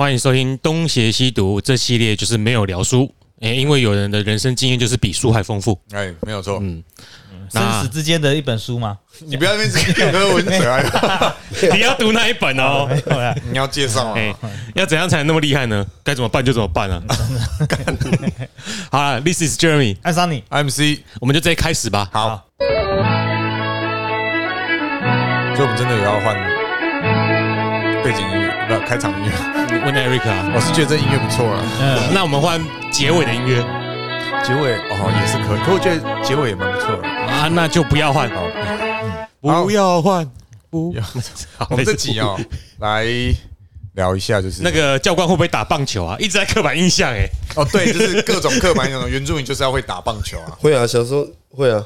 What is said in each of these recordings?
欢迎收听《东邪西毒》这系列，就是没有聊书，诶，因为有人的人生经验就是比书还丰富。哎，没有错。嗯，生死之间的一本书吗？你不要那边变喝文者啊！你要读那一本哦？没有啦，你要介绍哎啊？，要怎样才能那么厉害呢？该怎么办就怎么办啊！好了，This is Jeremy，爱上你，MC 我们就直接开始吧。好，所以我们真的有要换背景音乐，不开场音乐。问 Eric 啊，我是觉得这音乐不错了，嗯，那我们换结尾的音乐结尾哦也是可以，可我觉得结尾也蛮不错的。啊，那就不要换，好，不要换，不要。好 我们这集哦来聊一下，就是那个教官会不会打棒球啊？一直在刻板印象哎，哦，对，就是各种刻板印象，原住民就是要会打棒球啊。会啊，小时候会啊，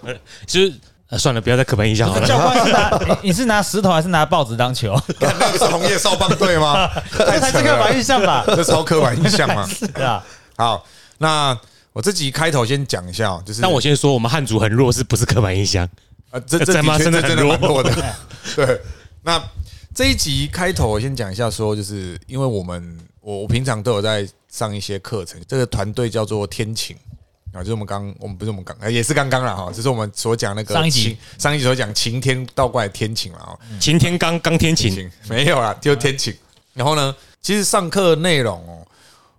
就是呃算了，不要再刻板印象好教了。官是拿你你是拿石头还是拿报纸当球？那个是红叶少棒队吗？这才是刻板印象吧？这超刻板印象嘛。是啊，好，那我这集开头先讲一下哦，就是但我先说，我们汉族很弱，是不是刻板印象？啊，这这在吗的真的真的蛮弱弱的。对，那这一集开头我先讲一下，说就是因为我们我我平常都有在上一些课程，这个团队叫做天晴啊，就是我们刚我们不是我们刚呃也是刚刚了哈，就是我们所讲那个上一集晴上一集所讲晴天倒过来天晴了啊，晴天刚刚天晴，晴没有啦，就天晴。然后呢，其实上课内容哦，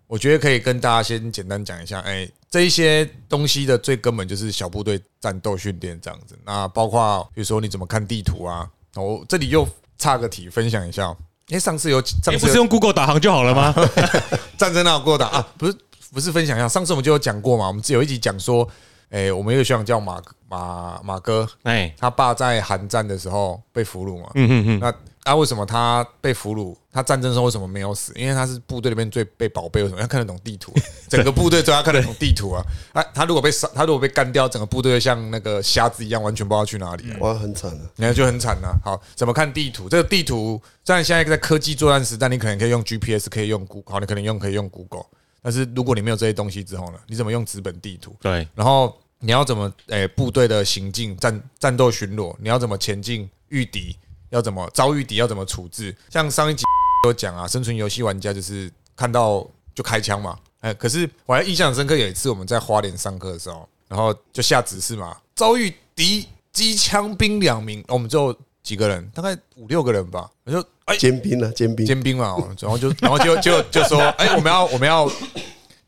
我觉得可以跟大家先简单讲一下，哎，这一些东西的最根本就是小部队战斗训练这样子。那包括比如说你怎么看地图啊，我这里又插个题分享一下哦。因为上次有上次不是用 Google 导航就好了吗？战争哪有过打啊？不是不是分享一下，上次我们就有讲过嘛，我们只有一集讲说，哎，我们有个学长叫马马马哥，哎，他爸在韩战的时候被俘虏嘛，嗯嗯嗯，那啊，为什么他被俘虏？他战争的时候为什么没有死？因为他是部队里面最被宝贝。为什么？要看得懂地图，整个部队都要看得懂地图啊！啊，他如果被杀，他如果被干掉，整个部队就像那个瞎子一样，完全不知道去哪里啊，哇，很惨啊。那就很惨啊。好，怎么看地图？这个地图，虽然现在在科技作战时代，你可能可以用 GPS，可以用 Google，好，你可能用可以用 Google，但是如果你没有这些东西之后呢，你怎么用纸本地图？对，然后你要怎么诶、部队的行进、战战斗巡逻，你要怎么前进御敌，要怎么遭遇敌，要怎么处置？像上一集 有讲啊，生存游戏玩家就是看到就开枪嘛，哎，可是我还印象深刻，有一次我们在花莲上课的时候，然后就下指示嘛，遭遇敌机枪兵两名，我们就几个人，大概五六个人吧，我就哎尖兵啊，尖兵，尖兵嘛，哦然后就 然后就就就说，哎、我们要我们要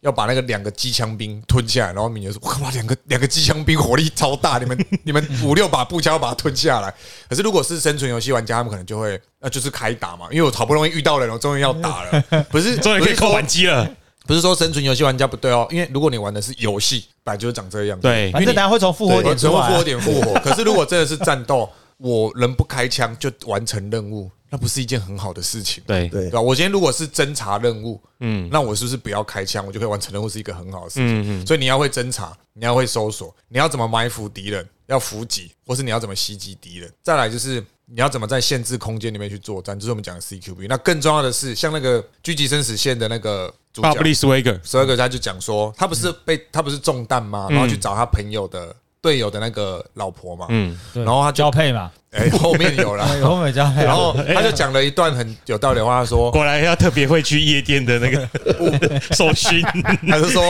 要把那个两个机枪兵吞下来，然后米就说，哇，两个两个机枪兵火力超大，你们 你们五六把步枪要把它吞下来。可是如果是生存游戏玩家，他们可能就会那就是开打嘛，因为我好不容易遇到人，我终于要打了，不是终于可以扣扳机了。不是说生存游戏玩家不对哦，因为如果你玩的是游戏，本来就是长这个样子，对反正大家会从复活点出来啊。只会复活点复活。可是如果真的是战斗，我人不开枪就完成任务，那不是一件很好的事情。对，对对吧？我今天如果是侦查任务，嗯那我是不是不要开枪，我就可以完成任务，是一个很好的事情。嗯嗯，所以你要会侦查，你要会搜索，你要怎么埋伏敌人，要伏击，或是你要怎么袭击敌人。再来就是你要怎么在限制空间里面去作战，就是我们讲的 CQB。那更重要的是，像那个狙击生死线的那个主角巴布利斯威格，十二个，他就讲说，他不是被他不是中弹吗？然后去找他朋友的队友的那个老婆嘛，嗯，然后他交配嘛，哎后面有了。后面交配。啊，然后他就讲了一段很有道理的话，他说果然要特别会去夜店的那个 受训。他是说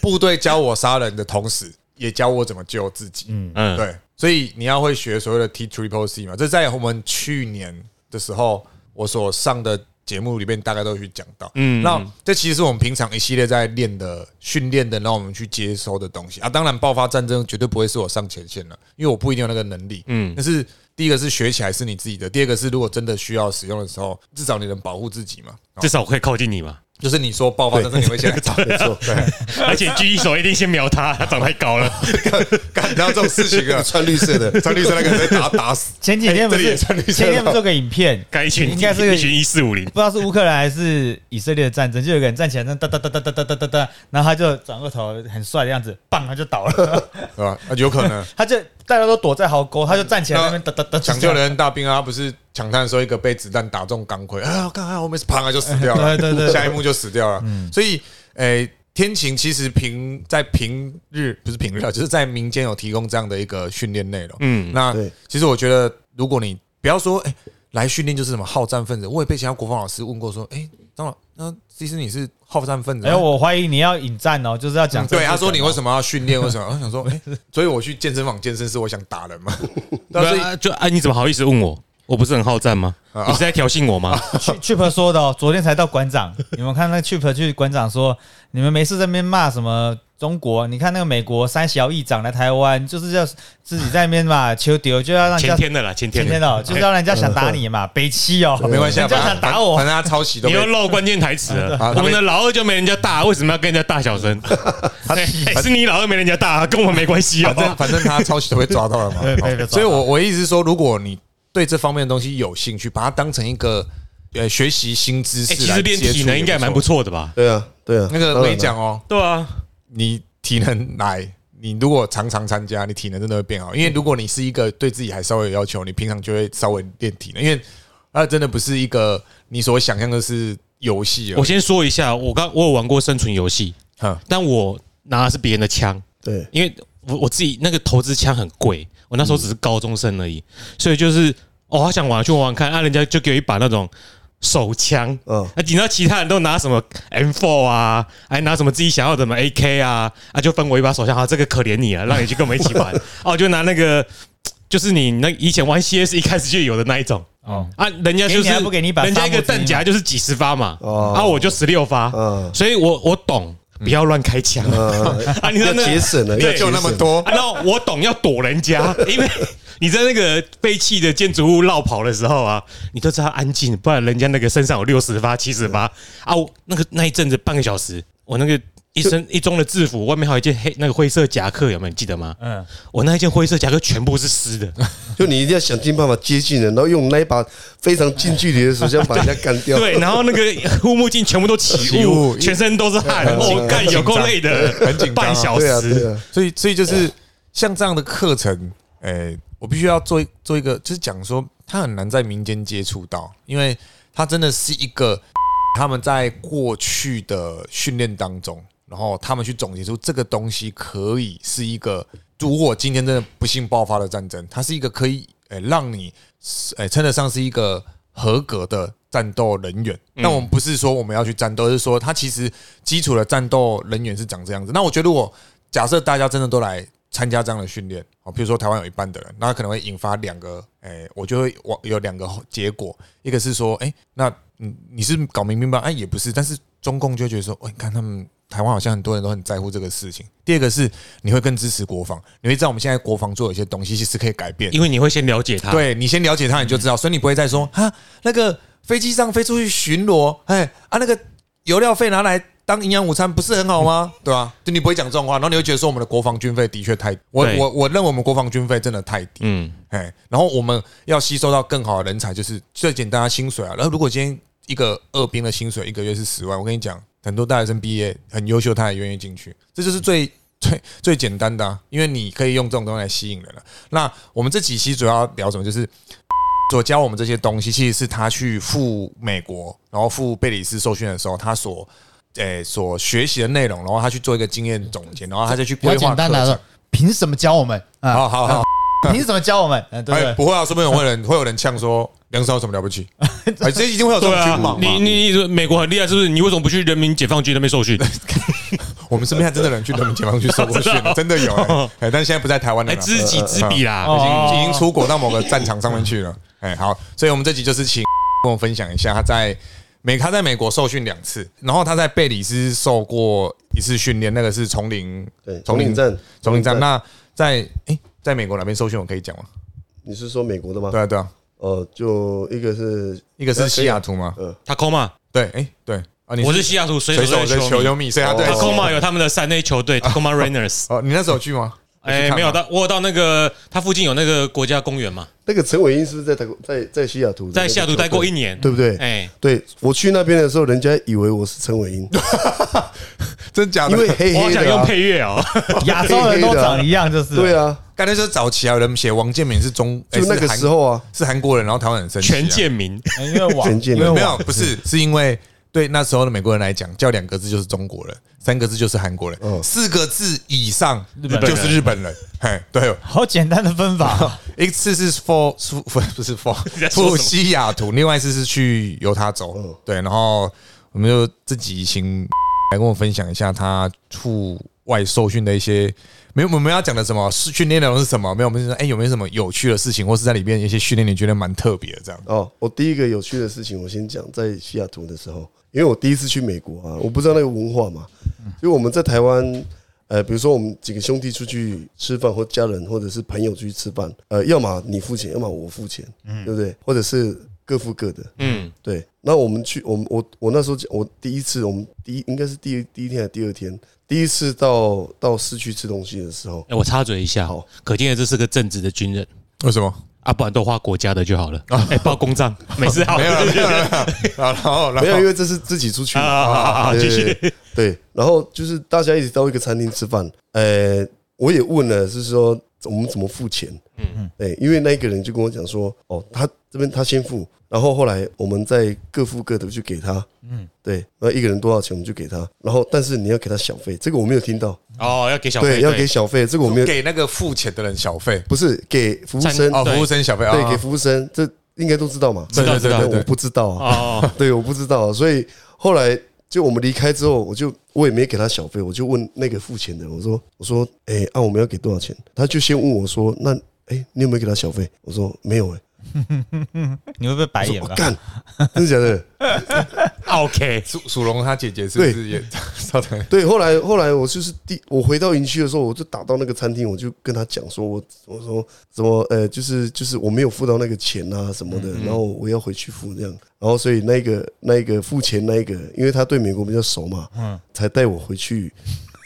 部队教我杀人的同时，也教我怎么救自己。嗯，嗯，对，所以你要会学所谓的 T Triple C 嘛，这在我们去年的时候我所上的节目里面大概都有去讲到。嗯那这其实是我们平常一系列在练的训练的，让我们去接收的东西啊。当然，爆发战争绝对不会是我上前线了，因为我不一定有那个能力。嗯但是第一个是学起来是你自己的，第二个是如果真的需要使用的时候，至少你能保护自己嘛。哦至少我可以靠近你嘛。就是你说爆发战争，你会先 来找没错，而且狙击手一定先瞄他，他长太高了。干到这种事情啊，穿绿色的，穿绿色那个人被打打死。前几天不是穿绿色的前天不是有个影片，该一群应该是一群一四五零不，知道是乌克兰还是以色列的战争，就有个人站起来，那哒哒哒哒哒哒哒哒哒，然后他就转过头，很帅的样子，棒他就倒了，对吧？啊，有可能他就大家都躲在壕沟，他就站起来那边哒哒哒抢救人大兵啊，他不是抢滩的时候一个被子弹打中钢盔，啊，刚才后面是砰啊就死掉了，对对对下一幕就死掉了。所以，诶，天晴其实平在平日不是平日啊，就是在民间有提供这样的一个训练内容。嗯，那其实我觉得，如果你不要说，哎，来训练就是什么好战分子，我也被其他国防老师问过说，哎，张老那其实你是好战分子啊。哎，我怀疑你要引战哦，就是要讲嗯对，他说你为？什么要训练？为什么？我想说，哎，所以我去健身房健身是我想打人嘛。对但是啊，就啊，你怎么好意思问我？我不是很好战吗？啊你是在挑衅我吗？Chip 说的哦，昨天才到馆长，你们看那个 Chip 去馆长说，你们没事在那边骂什么中国？你看那个美国三小议长来台湾，就是要自己在那边嘛，求丢就要让前天的啦，前天的天天的，就是要让人家想打你嘛，北七哦，没关系啊，人家想打我反，正他抄袭都你被又漏关键台词了 啊。我们的老二就没人家大，为什么要跟人家大小声？是你老二没人家大，跟我们没关系反正哦。反正他抄袭都被抓到了嘛所以我我意思是说，如果你对这方面的东西有兴趣，把它当成一个呃学习新知哎，识来其实练体能应该蛮不错。的吧？对啊，对啊。那个我跟你讲哦，哦，对啊，你体能来，你如果常常参加，你体能真的会变好。因为如果你是一个对自己还稍微有要求，你平常就会稍微练体能，因为它真的不是一个你所想象的是游戏。我先说一下，我刚我有玩过生存游戏，哈但我拿的是别人的枪，对，因为我我自己那个投资枪很贵，我那时候只是高中生而已，所以就是哦，好想玩去玩玩看，啊，人家就给我一把那种手枪，嗯，啊，你知道其他人都拿什么 M4 啊，还拿什么自己想要的什么 AK 啊，啊，就分我一把手枪，好，这个可怜你啊，让你去跟我们一起玩，哦，我就拿那个。就是你那以前玩 CS 一开始就有的那一种哦，啊，人家就是不给你把人家一个弹夹就是几十发嘛，哦。啊，我就十六发，嗯。所以我我懂，不要乱开枪。啊，啊，你知道要那节省了，对要就那么多。啊，然后我懂要躲人家，因为你在那个废弃的建筑物绕跑的时候啊，你都知道安静，不然人家那个身上有六十发、七十发。啊，我那个那一阵子半个小时，我那个一身一中的制服，外面还有一件黑那个灰色夹克，有没有你记得吗？嗯，我那一件灰色夹克全部是湿的，就你一定要想尽办法接近人，然后用那一把非常近距离的手枪把人家干掉。对，然后那个 护目镜全部都起起雾雾，全身都是汗，哦，干有够累的，很紧半小时，啊，所以所以就是像这样的课程，诶、我必须要做一做一个，就是讲说它很难在民间接触到，因为它真的是一个 他们在过去的训练当中，然后他们去总结出这个东西可以是一个，如果今天真的不幸爆发了战争，它是一个可以诶、让你诶称得上是一个合格的战斗人员。那我们不是说我们要去战斗，而是说它其实基础的战斗人员是长这样子。那我觉得，如果假设大家真的都来参加这样的训练，哦，比如说台湾有一半的人，那可能会引发两个，诶，我就会往有两个结果，一个是说，哎，那你你是搞明明白，哎，也不是，但是中共就觉得说，哎，你看他们台湾好像很多人都很在乎这个事情。第二个是你会更支持国防，你会知道我们现在国防做有一些东西其实可以改变，因为你会先了解它，对你先了解它，你就知道，所以你不会再说哈，那个飞机上飞出去巡逻，哎啊，那个油料费拿来当营养午餐不是很好吗？对吧、就你不会讲这种话，然后你会觉得说我们的国防军费的确太，我我我认为我们国防军费真的太低，嗯，哎，然后我们要吸收到更好的人才，就是最简单的薪水啊。然后如果今天一个二兵的薪水一个月是十万，我跟你讲，很多大学生毕业很优秀，他也愿意进去，这就是最 最最简单的、啊，因为你可以用这种东西来吸引人了。那我们这几期主要聊什么？就是 所教我们这些东西，其实是他去赴美国，然后赴贝里斯受训的时候，他所诶、所学习的内容，然后他去做一个经验总结，然后他再去规划简单的说课程。，凭什么教我们啊？好好好，凭什么教我们？嗯，对不哎，对？不会啊，说不定会有人 会有人呛说梁山有什么了不起？哎，这一定会有这对啊种军盲，嘛。你你你美国很厉害，是不是？你为什么不去人民解放军那边受训？我们身边还真的有人去人民解放军受过训的，真的有哎，哎但是现在不在台湾的哎，啦，知己知彼啦，哦已经已经出国到某个战场上面去了。哎，好，所以我们这集就是请跟我分享一下他在美他在美国受训两次，然后他在贝里斯受过一次训练，那个是丛林对，丛林战，丛林战。那在哎在美国哪边搜寻我可以讲吗？你是说美国的吗？对啊对啊，呃，就一个是一个是西雅图嘛，他空嘛，对，哎对啊，你我是西雅图水水手的球球迷。迷，所以他对哦他空嘛有他们的三 A 球队 Tacoma Rainers。哦，你那时候去吗？哎，没有到，我有到那个他附近有那个国家公园嘛，那个陈伟英是不是在台在在西雅图？在西雅图待过一年，对不对？哎，对我去那边的时候，人家以为我是陈伟英，真假的？因为黑我好想用。配乐哦。亚洲人都长一样，就是对，啊，刚才说早期啊，有人写王建民是中，哎就那个时候啊，是韩国人，然后台湾很生气啊。全 建民，因为网，全健因为没有，不是，是因为对那时候的美国人来讲，叫两个字就是中国人，三个字就是韩国人，嗯四个字以上日本人就是日本人。嘿，对，好简单的分法。一次是 for 不不是 for 西雅图，另外一次是去犹他州嗯。对，然后我们就自己请来跟我分享一下他出外受训的一些，没有我们要讲的什么是训练内容是什么？没有，我们就说哎、有没有什么有趣的事情，或是在里面一些训练你觉得蛮特别的这样？哦，我第一个有趣的事情，我先讲，在西雅图的时候，因为我第一次去美国啊，我不知道那个文化嘛，因为我们在台湾，呃，比如说我们几个兄弟出去吃饭，或家人或者是朋友出去吃饭，呃，要么你付钱，要么我付钱，嗯对不对？或者是各付各的，嗯，对。那我们去，我们我我那时候我第一次，我们第一应该是第一第一天还是第二天，第一次到到市区吃东西的时候，哎，我插嘴一下好，可见的这是个正直的军人。为什么？啊，不然都花国家的就好了。哎，报公账，没事，好，没有了，没有了。然后，然没有，因为这是自己出去啊！继续，对对，然后就是大家一起到一个餐厅吃饭，呃，我也问了，是说我们怎么付钱？嗯。嗯，对，因为那个人就跟我讲说，哦，他这边他先付，然后后来我们再各付各的去给他，嗯，对，那一个人多少钱我们就给他，然后但是你要给他小费，这个我没有听到，哦，要给小费，对，要给小费，这个我没有，给那个付钱的人小费。不是给服务生，哦，服务生小费啊，对，给服务生，这应该都知道嘛，知道知道我不知道啊，哦，对，我不知道，所以后来就我们离开之后，我就我也没给他小费，我就问那个付钱的人，我说我说，哎、啊，我们要给多少钱？他就先问我说，那哎、你有没有给他小费？我说没有、哎，你会不会白眼吧？干，真的假的？OK，属属龙他姐姐是不是也 稍等？对，后来后来我就是第我回到营区的时候，我就打到那个餐厅，我就跟他讲说，我我说怎么呃，就是就是我没有付到那个钱啊什么的，然后我要回去付这样，然后所以那个那个付钱那个，因为他对美国比较熟嘛，嗯，才带我回去，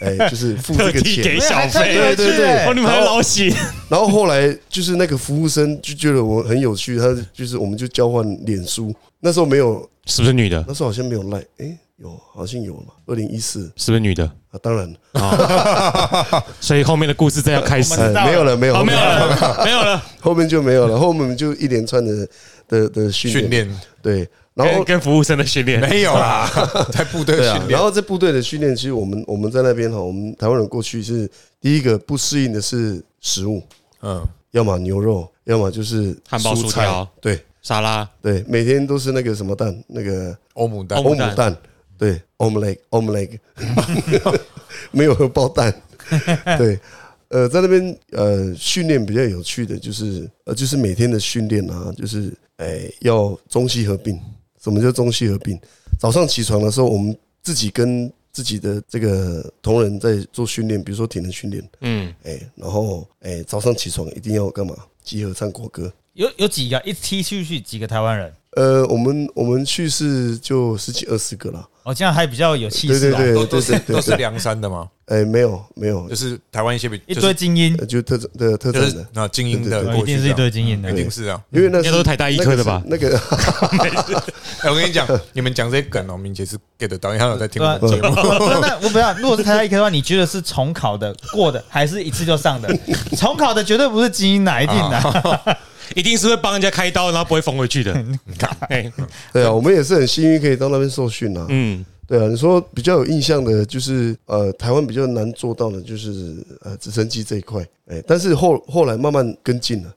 哎，就是 付这个钱给。小费，对对对。哦，你们还老喜，然后后来就是那个服务生就觉得我很有趣，他就是我们就交换脸书，那时候没有，是不是女的？那时候好像没有赖，哎，有好像有嘛，二零一四。是不是女的？啊，当然了，所以后面的故事再要开始。没有了，没有没有了，没有了，后面就没有了，后面就一连串的的的，训练。对，然后跟跟服务生的训练。没有啦，在部队训练。然。后在部队的训练，其实我们我们在那边哈，我们台湾人过去是第一个不适应的是食物，嗯，要么牛肉，要么就是汉堡蔬菜。薯条。对。沙拉，对，每天都是那个什么蛋，那个欧姆蛋。欧姆蛋。欧姆蛋，对，omelette omelette，没有荷包蛋，对。呃，在那边呃训练比较有趣的就是呃就是每天的训练啊，就是哎、要中西合并。什么叫中西合并？早上起床的时候，我们自己跟自己的这个同仁在做训练，比如说体能训练，嗯，哎、然后哎、早上起床一定要干嘛？集合唱国歌。有有几个一踢出去几个台湾人，呃，我们我们去是就十几二十个啦。哦，这样还比较有气势啊。对对都都是都是梁山的吗，哎，没有没有就，是台湾一些比一堆精英，呃就特征的特征的，就是那精英的一定是一堆，精英的一。定是啊。因为那应该都是台大医科的吧那个是 哎，我跟你讲，你们讲这些梗哦，明杰是 get 得到，因为他有在听我们节目。那那我不要，如果是台大医科的话，你觉得是重考的过的，还是一次就上的？重考的绝对不是精英哪一定的。一定是会帮人家开刀，然后不会缝回去的。哎，对啊，我们也是很幸运可以到那边受训啊。嗯，对啊，你说比较有印象的，就是呃，台湾比较难做到的，就是呃直升机这一块。哎，但是后后来慢慢跟进了。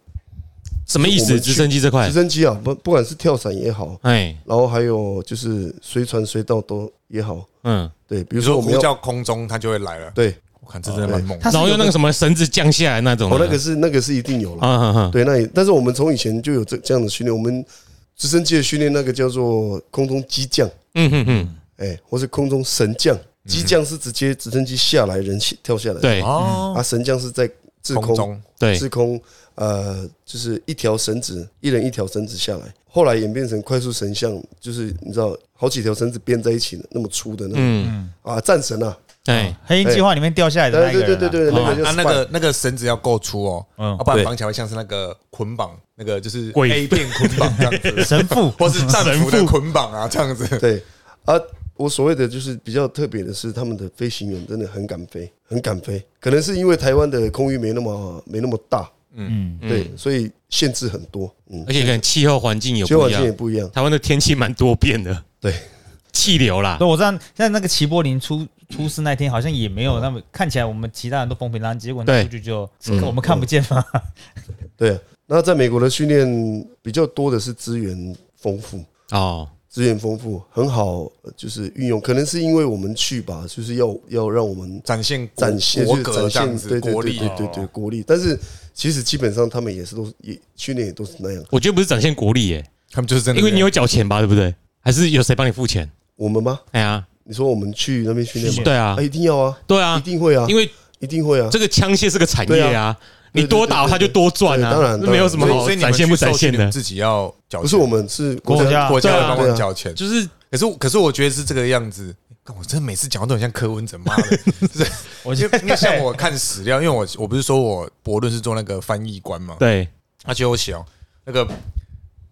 什么意思？直升机这块直，升机啊，不不管是跳伞也好，哎，然后还有就是随传随到都也好，嗯，对，比比如说我们要叫空中，它就会来了。对，我看这真的蛮猛然后用那个什么绳子降下来那种的。哦，那个是那个是一定有了。嗯嗯嗯，对，那也，但是我们从以前就有这这样的训练，我们直升机的训练那个叫做空中机降，嗯嗯嗯，哎，或是空中神降。机降是直接直升机下来，人起跳下来。对哦，啊，神降是在制空，对，滞空，呃，就是一条绳子，一人一条绳子下来。后来演变成快速神像，就是你知道，好几条绳子编在一起的那么粗的那种嗯，啊，战神啊，哎，黑鹰计划里面掉下来的那对个人啊。对对对对，那个就是啊，那个那个绳子要够粗哦，嗯。要不然对。绑起来会像是那个捆绑，那个就是鬼。A 片捆绑这样子，神父。或是战俘的捆绑啊，这样子。对。啊，我所谓的就是比较特别的是，他们的飞行员真的很敢飞，很敢飞。可能是因为台湾的空域没那么没那么大，嗯，对，所以限制很多。嗯，而且可能气候环境也气候环境也不一样，不一样。台湾的天气蛮多变的，对，气流啦。对，，我知道现在那个齐柏林出出事那天，好像也没有那么看起来，我们其他人都风平浪静，结果那对出去就嗯我们看不见嘛。对，那在美国的训练比较多的是资源丰富，哦，资源丰富，很好，呃就是运用。可能是因为我们去吧，就是要要让我们展现展现国就是展现，格这样子，对对对国力哦对对对国力。但是其实基本上他们也是都是也训练也都是那样。我觉得不是展现国力耶，他们就是真的这样，因为你有缴钱吧，对不对？还是有谁帮你付钱？我们吗？哎呀，你说我们去那边训练吗？对啊。啊，，一定要啊，对啊，一定会啊，因为一定会啊。这个枪械是个产业啊，你多打他就多赚啊，当然这没有什么好所以你展现不展现的，你自己要缴钱，不是我们是国家。国家会帮忙缴钱，就是可是可是我觉得是这个样子。干我真的每次讲话都很像柯文哲，妈的！就是我觉得因为因为像我看史料，因为我我不是说我博论是做那个翻译官嘛，对，而且我写哦，那个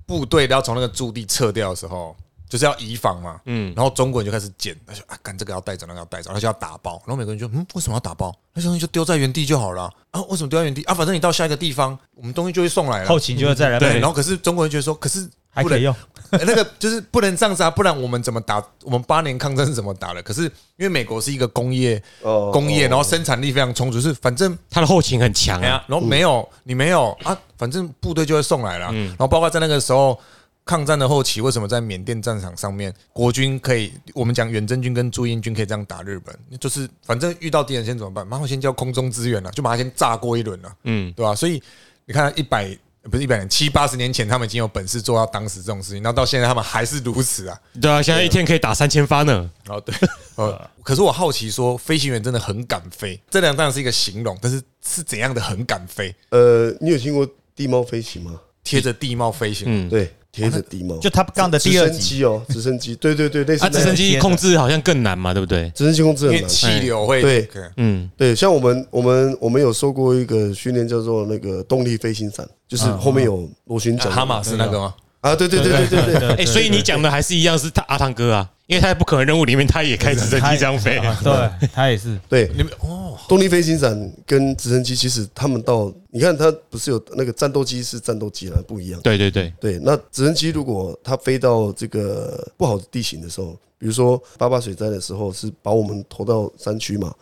部队要从那个驻地撤掉的时候，就是要移防嘛，嗯，然后中国人就开始捡，他说啊，干这个要带走，那个要带走，他就要打包，然后美国人就嗯，为什么要打包？那些东西就丢在原地就好了啊？为什么丢在原地啊？反正你到下一个地方，我们东西就会送来了。后勤就会再来对，然后可是中国人觉得说，可是不能还可以用，欸 那个就是不能这样子啊，不然我们怎么打？我们八年抗战是怎么打的？可是因为美国是一个工业哦工业，哦然后生产力非常充足，是反正它的后勤很强啊然后没有你没有啊，反正部队就会送来了。嗯然后包括在那个时候抗战的后期，为什么在缅甸战场上面，国军可以我们讲远征军跟驻英军可以这样打日本，就是反正遇到敌人先怎么办？马上先叫空中支援了，就把它先炸过一轮了，嗯，对吧？所以你看一百。不是一百年，七八十年前他们已经有本事做到当时这种事情，然后到现在他们还是如此啊！对啊，现在一天可以打三千发呢，哦，对，呃，可是我好奇说，飞行员真的很敢飞，这两当然是一个形容，但是是怎样的很敢飞？呃，你有听过地貌飞行吗？贴着地貌飞行，嗯，对，贴着地貌，就 Top Gun 的直第二集，升机哦，直升机，对对对，类似啊，直升机控制好像更难嘛，对不对？直升机控制很难。气流会对。嗯，对，像我们我们我们有受过一个训练，叫做那个动力飞行伞，就是后面有螺旋桨的哈马斯那个吗？啊，对对对对对对，哎，所以你讲的还是一样是他阿汤哥啊，因为他在不可能任务里面他也开直升机这样飞，啊 对他也是，对，你们哦，动力飞行伞跟直升机其实他们到，你看他不是有那个战斗机是战斗机啦，不一样。对对对，对，那直升机如果它飞到这个不好的地形的时候，比如说八八水灾的时候，是把我们投到山区嘛，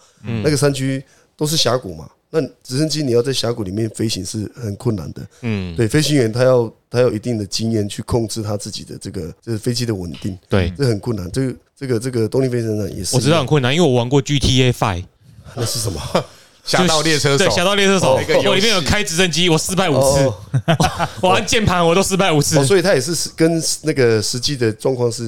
那个山区都是峡谷嘛，那直升机你要在峡谷里面飞行是很困难的。嗯，对，飞行员他要他要一定的经验去控制他自己的这个就是飞机的稳定，对，这很困难。这个这个这个动力飞行呢也是，我知道很困难，因为我玩过 GTA Five，那是什么？侠盗猎车手。对，，侠盗猎车手。我里面有开直升机，我失败五次哦，我按键盘我都失败五次哦，，所以它也是跟那个实际的状况是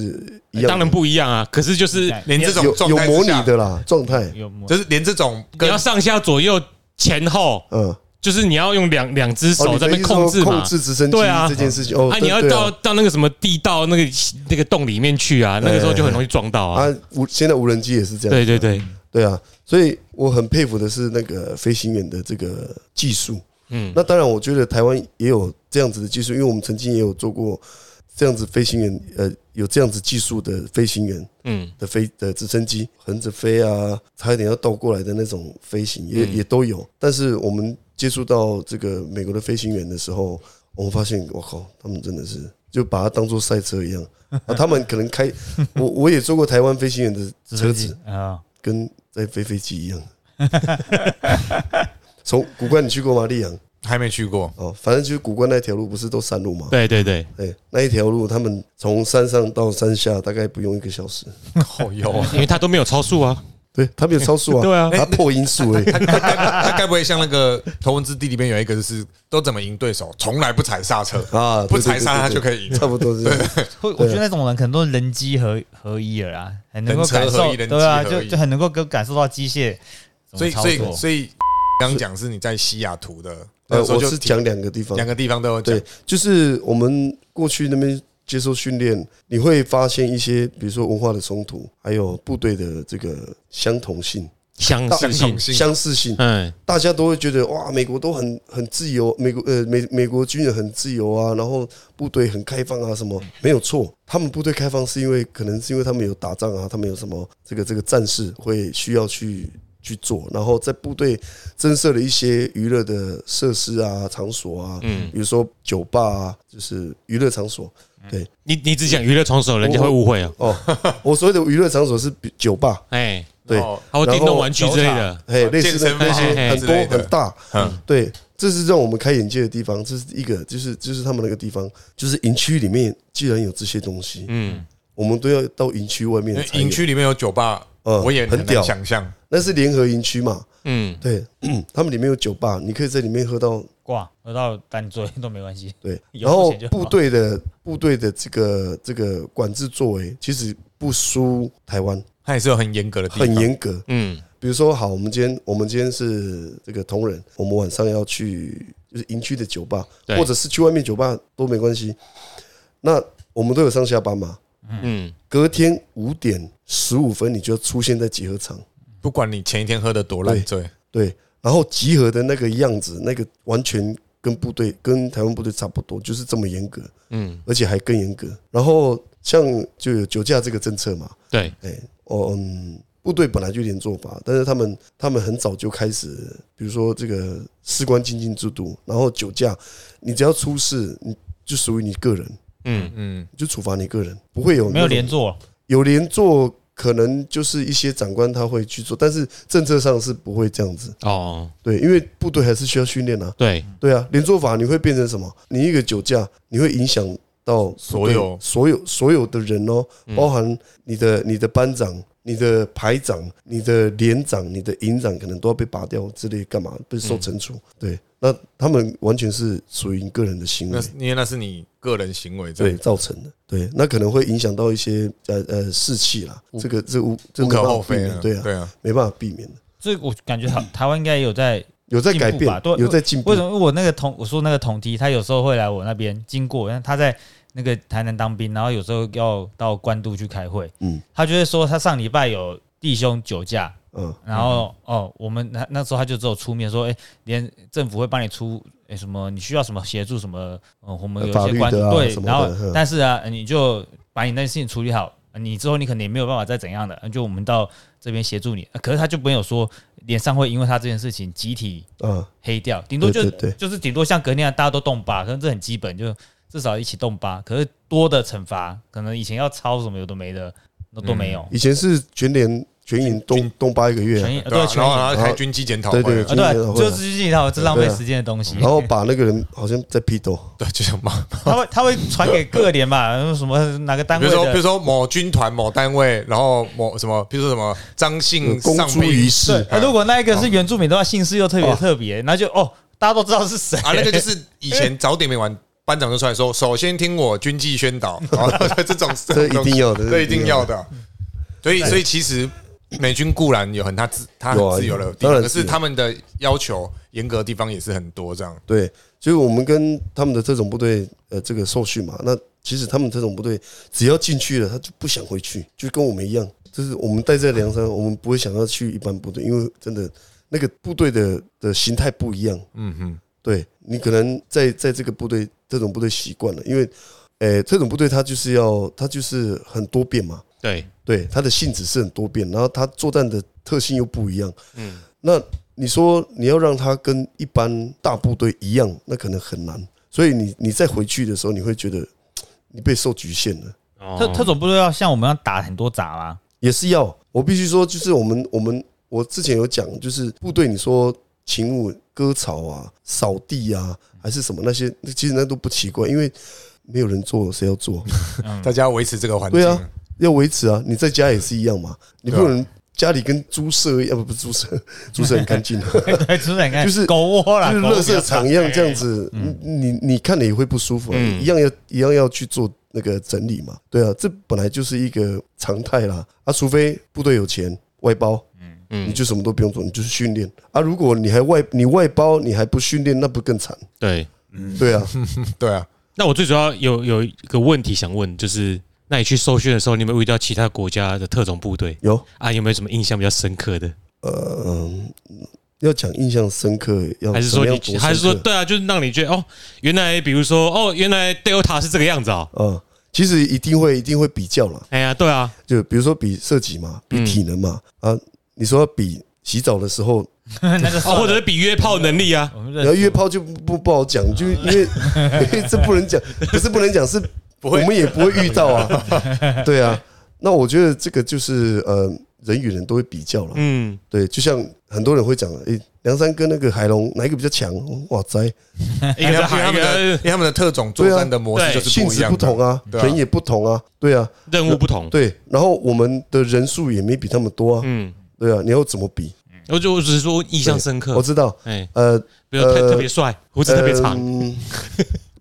一样的，当然不一样啊，可是就是连这种有有模拟的啦，状态，有模就是连这种跟你要上下左右前后，嗯，就是你要用两两只哦，手在那控制嘛。控。制直升机对啊。这件事情哦，啊，你要到到那个什么地道那个那个洞里面去啊，那个时候就很容易撞到啊。啊，无现在无人机也是这样，对对对，对啊，所以我很佩服的是那个飞行员的这个技术。嗯，那当然，我觉得台湾也有这样子的技术，因为我们曾经也有做过这样子飞行员，呃，有这样子技术的飞行员嗯，的飞的直升机横着飞啊，差一点要倒过来的那种飞行也嗯也都有。但是我们接触到这个美国的飞行员的时候，我们发现，我靠，他们真的是就把它当做赛车一样 啊！他们可能开，我我也坐过台湾飞行员的车子，啊，跟在飞飞机一样。从古怪你去过吗？丽阳还没去过，哦，反正就是古关那条路不是都山路吗？对对对，对，那一条路他们从山上到山下大概不用一个小时。哦有啊，因为他都没有超速啊。对他没有超速啊，对啊他破音速而已。他他该不会像那个《头文字 D》里面有一个就是都怎么赢对手，从来不踩刹车啊，不踩刹他就可以赢差不多是这样。会我觉得那种人可能都是人机合合一了啦，很能够感受，对啊，就就很能够感感受到机械怎所以所以。所以刚刚讲是你在西雅图的，呃，我就是讲两个地方两，个地方都有讲对，就是我们过去那边接受训练，你会发现一些，比如说文化的冲突，还有部队的这个相同性、相似性，性相似性。嗯，大家都会觉得哇，美国都很很自由，美国呃美美国军人很自由啊，然后部队很开放啊，什么没有错。他们部队开放是因为可能是因为他们有打仗啊，他们有什么这个这个战士会需要去去做，然后在部队增设了一些娱乐的设施啊、场所啊，嗯。比如说酒吧啊，就是娱乐场所。对。你你只讲娱乐场所，人家会误会啊。哦，我所谓的娱乐场所是比酒吧，哎，对，哦。还有电动玩具之类的。哎，类似的那些很多很大，嗯。对，这是让我们开眼界的地方。这是一个，就是就是他们那个地方，就是营区里面既然有这些东西，嗯，我们都要到营区外面营区里面有酒吧，嗯我也很难想象。那是联合营区嘛，嗯，对，他们里面有酒吧，你可以在里面喝到挂喝到单醉都没关系。对，然后部队的部队的这个这个管制作为其实不输台湾，它也是有很严格的，很严格。嗯，比如说，好，我们今天我们今天是这个同仁，我们晚上要去就是营区的酒吧，或者是去外面酒吧都没关系。那我们都有上下班嘛，嗯，隔天五点十五分你就出现在集合场，不管你前一天喝的多烂醉，对，然后集合的那个样子，那个完全跟部队跟台湾部队差不多，就是这么严格，嗯，而且还更严格。然后像就有酒驾这个政策嘛，对，哎，哦，嗯，部队本来就有点做法，但是他们他们很早就开始，比如说这个士官精进制度，然后酒驾，你只要出事，你就属于你个人，嗯，嗯，就处罚你个人，不会有没有连坐，有连坐，可能就是一些长官他会去做，但是政策上是不会这样子，哦，对，因为部队还是需要训练啊，对，对啊，连坐法你会变成什么？你一个酒驾，你会影响到所有。所有所有的人哦，嗯。包含你的你的班长、你的排长、你的连长、你的营长，可能都要被拔掉之类，干嘛？被受惩处？对，那他们完全是属于你个人的行为。因为那是你个人行为，对，造成的，对，那可能会影响到一些呃呃士气啦，这个这无这无可厚非啊，对啊，对啊，没办法避免的，这我感觉台 台湾应该有在有在改变进步吧对，有在进步。为什，么？我那个同我说那个同梯，他有时候会来我那边经过，因为他在那个台南当兵，然后有时候要到关渡去开会，嗯他就会说他上礼拜有弟兄酒驾，嗯然后哦，我们那那时候他就只有出面说，哎，连政府会帮你出。哎，什么？你需要什么协助？什么？嗯，我们有些关律的啊对然后但是啊，你就把你那件事情处理好，你之后你可能也没有办法再怎样的，就我们到这边协助你。可是他就没有说脸上会因为他这件事情集体嗯，黑掉，顶多就就是顶多像隔天大家都动吧，可能这很基本，就至少一起动八。可是多的惩罚，可能以前要抄什么有的没的，那都没有。以前是全连全营动动八一个月啊，全员对啊，全员然后然后开军机检讨会对啊，啊，对，就是军机检讨，这浪费时间的东西。然后把那个人好像在批斗，对，就想骂，他会他会传给各连嘛，什么哪个单位比如说比如。说某军团某单位，然后某什么，比如说什么张姓公诸于世。如果那一个是原住民的话，姓氏又特别特别，那就哦，大家都知道是谁。啊，那个就是以前 早点没完，班长就出来说，首先听我军纪宣导，这种 这一定要的，这一定要的。所以所以其实美军固然有很他自他很自由的地方，可是他们的要求严格的地方也是很多，这样。对，所以我们跟他们的特种部队呃这个受训嘛，那其实他们特种部队只要进去了，他就不想回去，就跟我们一样，就是我们待在梁山，我们不会想要去一般部队，因为真的那个部队的的形态不一样，嗯哼，对你可能在在这个部队特种部队习惯了，因为诶特种部队它就是要它就是很多变嘛，对，对，它的性质是很多变，然后它作战的特性又不一样。嗯，那你说你要让它跟一般大部队一样，那可能很难。所以你你再回去的时候，你会觉得 你被受局限了。特哦特种部队要像我们要打很多杂嘛，也是要，我必须说，就是我们我们我之前有讲，就是部队你说勤务、割草啊、扫地啊，还是什么那些，其实那都不奇怪，因为没有人做，谁要做？大家要维持这个环境。对啊要维持啊，你在家也是一样嘛，你不能家里跟猪舍一样，不不是猪舍，猪 舍很干净，对，主任你看，就是狗窝啦，就是垃圾场一样这样子，你你你看了也会不舒服一样要一样要去做那个整理嘛，对啊，这本来就是一个常态啦，啊，除非部队有钱外包，你嗯，就什么都不用做，你就是训练啊，如果你还外你外包你还不训练，那不更惨？对。嗯对啊，对啊，那我最主要有有一个问题想问，就是那你去受训的时候，你有没有遇到其他国家的特种部队有啊？有没有什么印象比较深刻的？呃嗯，要讲印象深刻，要还是说你还是说对啊，就是让你觉得哦，原来比如说哦，原来 Delta 是这个样子哦。嗯？其实一定会一定会比较啦，哎呀，对啊，就比如说比射击嘛，比嗯体能嘛，啊，你说要比洗澡的时候，那个哦，或者是比约炮能力啊。我们然后约炮就不不不好讲，就因为 因为这不能讲，不是不能讲，是我们也不会遇到啊，对啊。那我觉得这个就是呃，人与人都会比较了，嗯，对，就像很多人会讲，诶，梁山跟那个海龙哪一个比较强？哇塞，因为他们的个因为他们的特种作战的模式就是性质不一样的。不同啊，对啊。人也不同啊，对啊，任务不同。对。然后我们的人数也没比他们多啊，嗯，对啊，你要怎么比？我就我只是说印象深刻我。知道，哎，呃，比如特呃特别帅，胡子特别长。嗯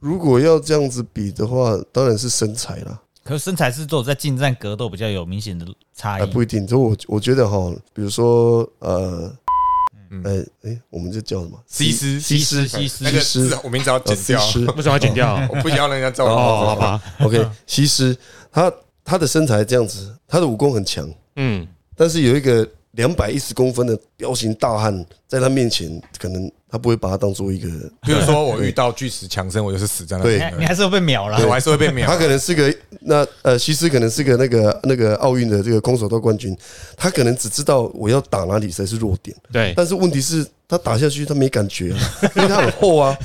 如果要这样子比的话，当然是身材啦，可是身材是只有在近战格斗比较有明显的差啊，异。不一定。就我我觉得哈，比如说呃，嗯哎哎，我们这叫什么？西施西施西施那个西施字我名字要剪掉，为什么要剪掉？我不想让人家知道我哦，好吧，OK，西施他他的身材这样子，他的武功很强，嗯，但是有一个两百一十公分的彪形大汉在他面前，可能他不会把他当做一个，比如说我遇到巨石强森，我就是死在那对。你还是会被秒了。对，。我还是会被秒。他。可能是个那呃，西施可能是个那个那个奥运的这个空手道冠军，他可能只知道我要打哪里才是弱点，对，但是问题是，他打下去他没感觉啊，因为他很厚啊，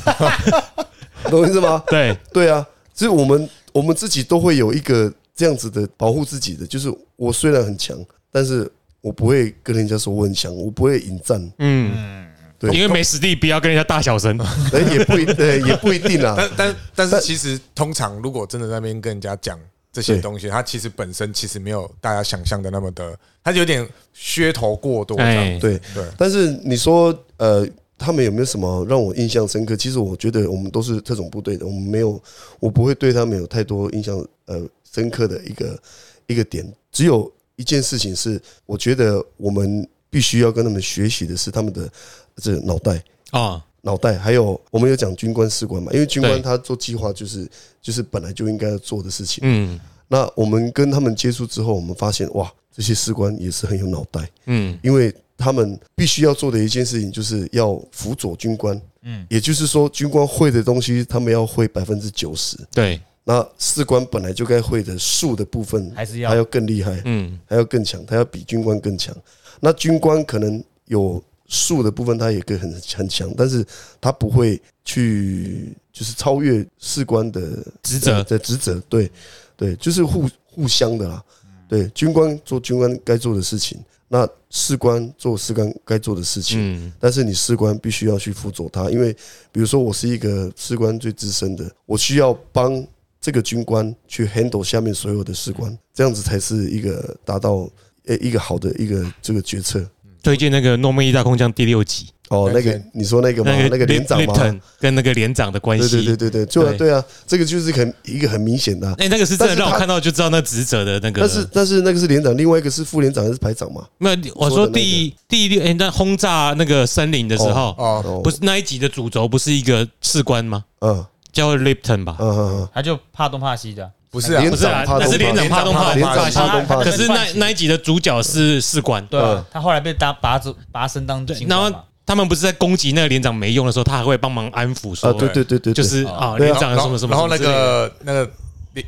懂我意思吗？对，对啊，所以我们我们自己都会有一个这样子的保护自己的，就是我虽然很强，但是我不会跟人家说我很强，我不会引战，嗯，对因为没实力，不要跟人家大小声。哎，也不一对也不一定啊，但但但是其实通常如果真的在那边跟人家讲这些东西，他其实本身其实没有大家想象的那么的，它有点噱头过多对。对，但是你说呃，他们有没有什么让我印象深刻？其实我觉得我们都是特种部队的，我们没有，我不会对他们有太多印象呃深刻的一个一个点。只有一件事情是，我觉得我们必须要跟他们学习的是他们的这个脑袋。啊，脑袋，还有我们有讲军官士官嘛，因为军官他做计划就是就是本来就应该要做的事情。嗯。那我们跟他们接触之后，我们发现哇，这些士官也是很有脑袋，嗯，因为他们必须要做的一件事情就是要辅佐军官，嗯，也就是说军官会的东西，他们要会百分之九十。对，那士官本来就该会的术的部分，还是要还要更厉害，嗯还要更强，他要比军官更强。那军官可能有术的部分，他也可以很很强，但是他不会去就是超越士官的职责的职责，对对，就是互互相的啦。对，军官做军官该做的事情，那士官做士官该做的事情。嗯但是你士官必须要去辅佐他，因为比如说我是一个士官最资深的，我需要帮这个军官去 handle 下面所有的士官，这样子才是一个达到呃一个好的一个这个决策。推荐那个《诺曼底大空降》第六集，哦，那个你说那个吗？那个连长吗？跟那个连长的关对系，对对对对，就啊对对啊，这个就是很一个很明显的啊。哎，那个是真的让我看到就知道那职责的那个。但是但是那个是连长，另外一个是副连长还是排长嘛？没有，我说第第六哎，那轰炸那个森林的时候，哦，哦，不是那一集的主轴不是一个士官吗？嗯叫 Lipton 吧？嗯嗯他就怕东怕西的，不是啊，不是啊，是连长怕东怕连长怕西。怕东怕西。可是那那一集的主角是士官，对他后来被打拔走拔升当对然后军官。他们不是在攻击那个连长没用的时候，他还会帮忙安抚说啊，，对对对对，就是啊，连长什么什么，然后那个那个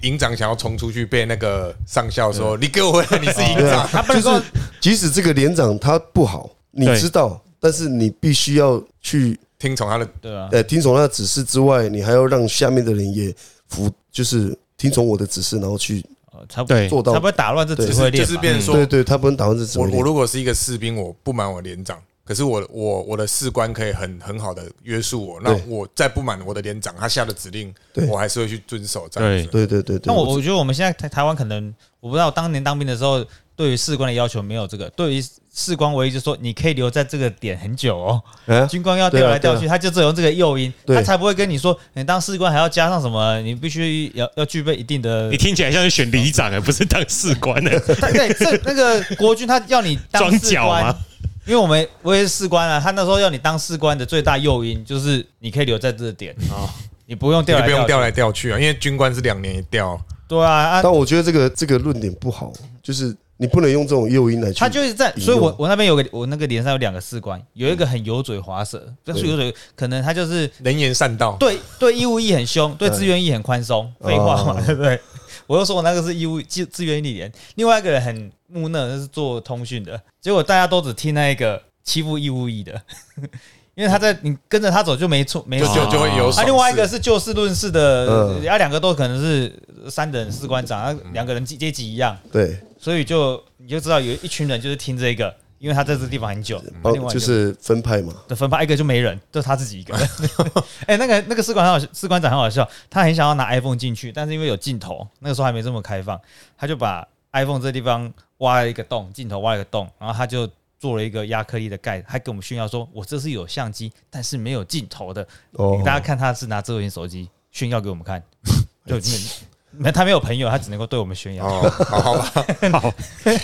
营长想要冲出去，被那个上校说：“你给我回来，你是营长。他不能说即使这个连长他不好，你知道，但是你必须要去”听从他的，对啊，呃听从他的指示之外，你还要让下面的人也服，就是听从我的指示，然后去呃才不对做到才不。会打乱这指就是挥链嘛。就是变成说对，对，他不能打乱这指我挥链。我如果是一个士兵，我不满我连长，可是我我我的士官可以很很好的约束我，那对我再不满我的连长，他下的指令对，我还是会去遵守这样子。对对对对，那我我觉得我们现在台台湾可能，我不知道当年当兵的时候，对于士官的要求没有这个，对于士官唯一就是说你可以留在这个点很久哦。哎军官要调来调去，他就只有用这个诱因，他才不会跟你说，你当士官还要加上什么，你必须要要具备一定的你。听起来像是选里长而不是当士官的他 对，这那个国军他要你当装士官吗？？因为我们我也是士官啊，他那时候要你当士官的最大诱因就是你可以留在这个点啊，你不用你调来去不用调来调去啊，因为军官是两年一调，对啊啊，但我觉得这个这个论点不好，就是你不能用这种诱因来去。他就是在，所以我我那边有个我那个连上有两个士官，有一个很油嘴滑舌，就是油嘴，可能他就是能言善道。对对义务役很凶，对志愿役很宽松，废话嘛，哦对不对？我又说我那个是义务志志愿役连，另外一个人很木讷，那是做通讯的，结果大家都只听那一个欺负义务役的，因为他在你跟着他走就没错没就错。就就会有啊，另外一个是就事论事的，嗯啊，两个都可能是三等士官长，啊，两个人阶阶级一样，对所以就你就知道有一群人就是听这个，因为他在这个地方很久，哦另外就是分派嘛，的分派一个就没人，就他自己一个人。哎、那个那个士官很好笑，士官长很好笑，他很想要拿 iPhone 进去，但是因为有镜头，那个时候还没这么开放，他就把 iPhone 这地方挖了一个洞，镜头挖了一个洞，然后他就做了一个亚克力的盖，还给我们炫耀说：“我这是有相机，但是没有镜头的。哦给大家看他是拿智慧型手机炫耀给我们看，就 没他没有朋友，他只能够对我们炫耀。哦，好好吧，对，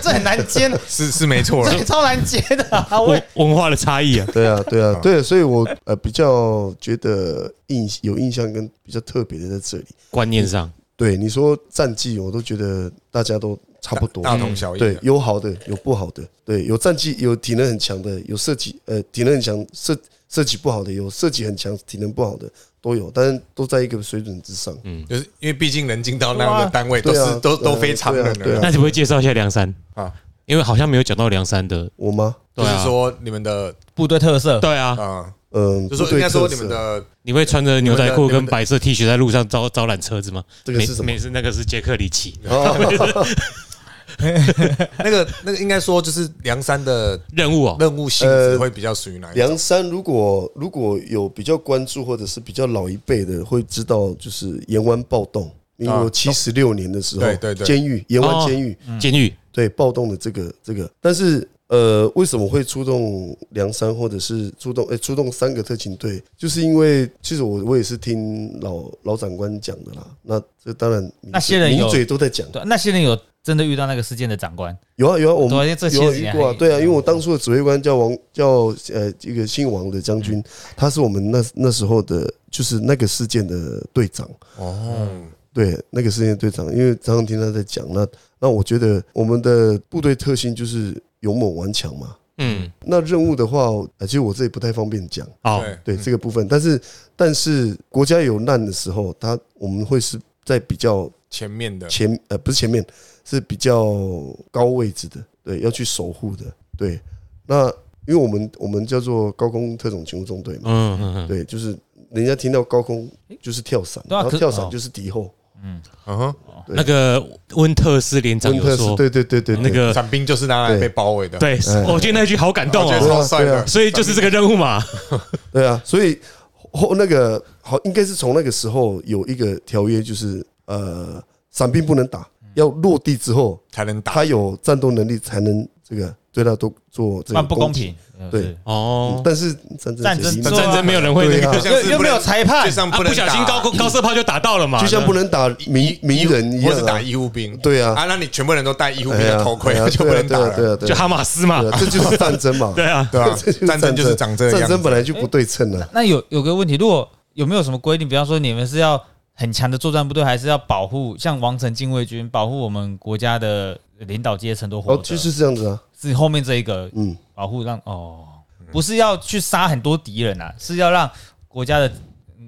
这很难接，是是没错了。这超难接的、啊。我文文化的差异啊，对啊，对啊，对啊，所以我呃比较觉得印有印象跟比较特别的在这里。观念上，对你说战绩，我都觉得大家都差不多，大同小异。对，，有好的，有不好的，对，有战绩，有体能很强的，有设计，呃，体能很强，设设计不好的，有设计很强，体能不好的都有，但是都在一个水准之上。嗯。就是因为毕竟能进到那样的单位，都是都都非常人对啊对啊。了。那你会介绍一下梁山？啊？因为好像没有讲到梁山的，我吗？就是说你们的部队特色，对啊，啊，嗯，就是应该说你们的你会穿着牛仔裤跟白色 T 恤在路上招招揽车子吗？没这个是什么？没事，那个是杰克里奇。哦，那个那个应该说就是梁山的任务哦，任务性质会比较属于哪一种？梁山如果如果有比较关注或者是比较老一辈的，会知道就是盐湾暴动，民国七十六年的时候，对对对监狱盐湾监狱监狱对暴动的这个这个，但是呃，为什么会出动梁山或者是出动诶、出动三个特勤队？就是因为其实我我也是听老老长官讲的啦。那这当然那些人有名嘴都在讲，对，那些人有真的遇到那个事件的长官，有啊有啊，我们有啊70年遇过对啊，因为我当初的指挥官叫王叫呃一个姓王的将军，他是我们那那时候的，就是那个事件的队长。哦，对，那个事件队长，因为常常听他在讲，那那我觉得我们的部队特性就是勇猛顽强嘛。嗯，那任务的话，呃，其实我这里不太方便讲，哦，对。对这个部分，但是但是国家有难的时候，他我们会是在比较前面的。前呃不是前面，是比较高位置的，对，要去守护的，对。那因为我们我们叫做高空特种勤务中队嘛，嗯嗯嗯，对，就是人家听到高空就是跳伞，然后跳伞就是敌后，嗯哼，对。那个温特斯连长温特斯，有说，对对对对，那个伞兵就是拿来被包围的。对，我觉得那句好感动哦，超帅的。所以就是这个任务嘛，对啊，所以后那个好，应该是从那个时候有一个条约，就是呃，伞兵不能打，要落地之后，才能打。他有战斗能力才能这个对他都做这个不公。平。呃对哦嗯，但是战争战争战争没有人会那个就，像是又又没有裁判就像啊，不能不小心高高射炮就打到了嘛，就像不能打名名人一样或是打啊。医护兵。对啊啊，那你全部人都戴医务兵的头盔就不能打对啊对了。就哈啊对啊对啊马斯嘛这就是战争嘛。对啊，对啊 战争就是长这样。战争本来就不对称了。那有有个问题，如果有没有什么规定？比方说，你们是要很强的作战部队，还是要保护像王城禁卫军，保护我们国家的领导阶层都活哦，着？就是这样子啊。是后面这一个嗯，保护让哦，不是要去杀很多敌人啊，是要让国家的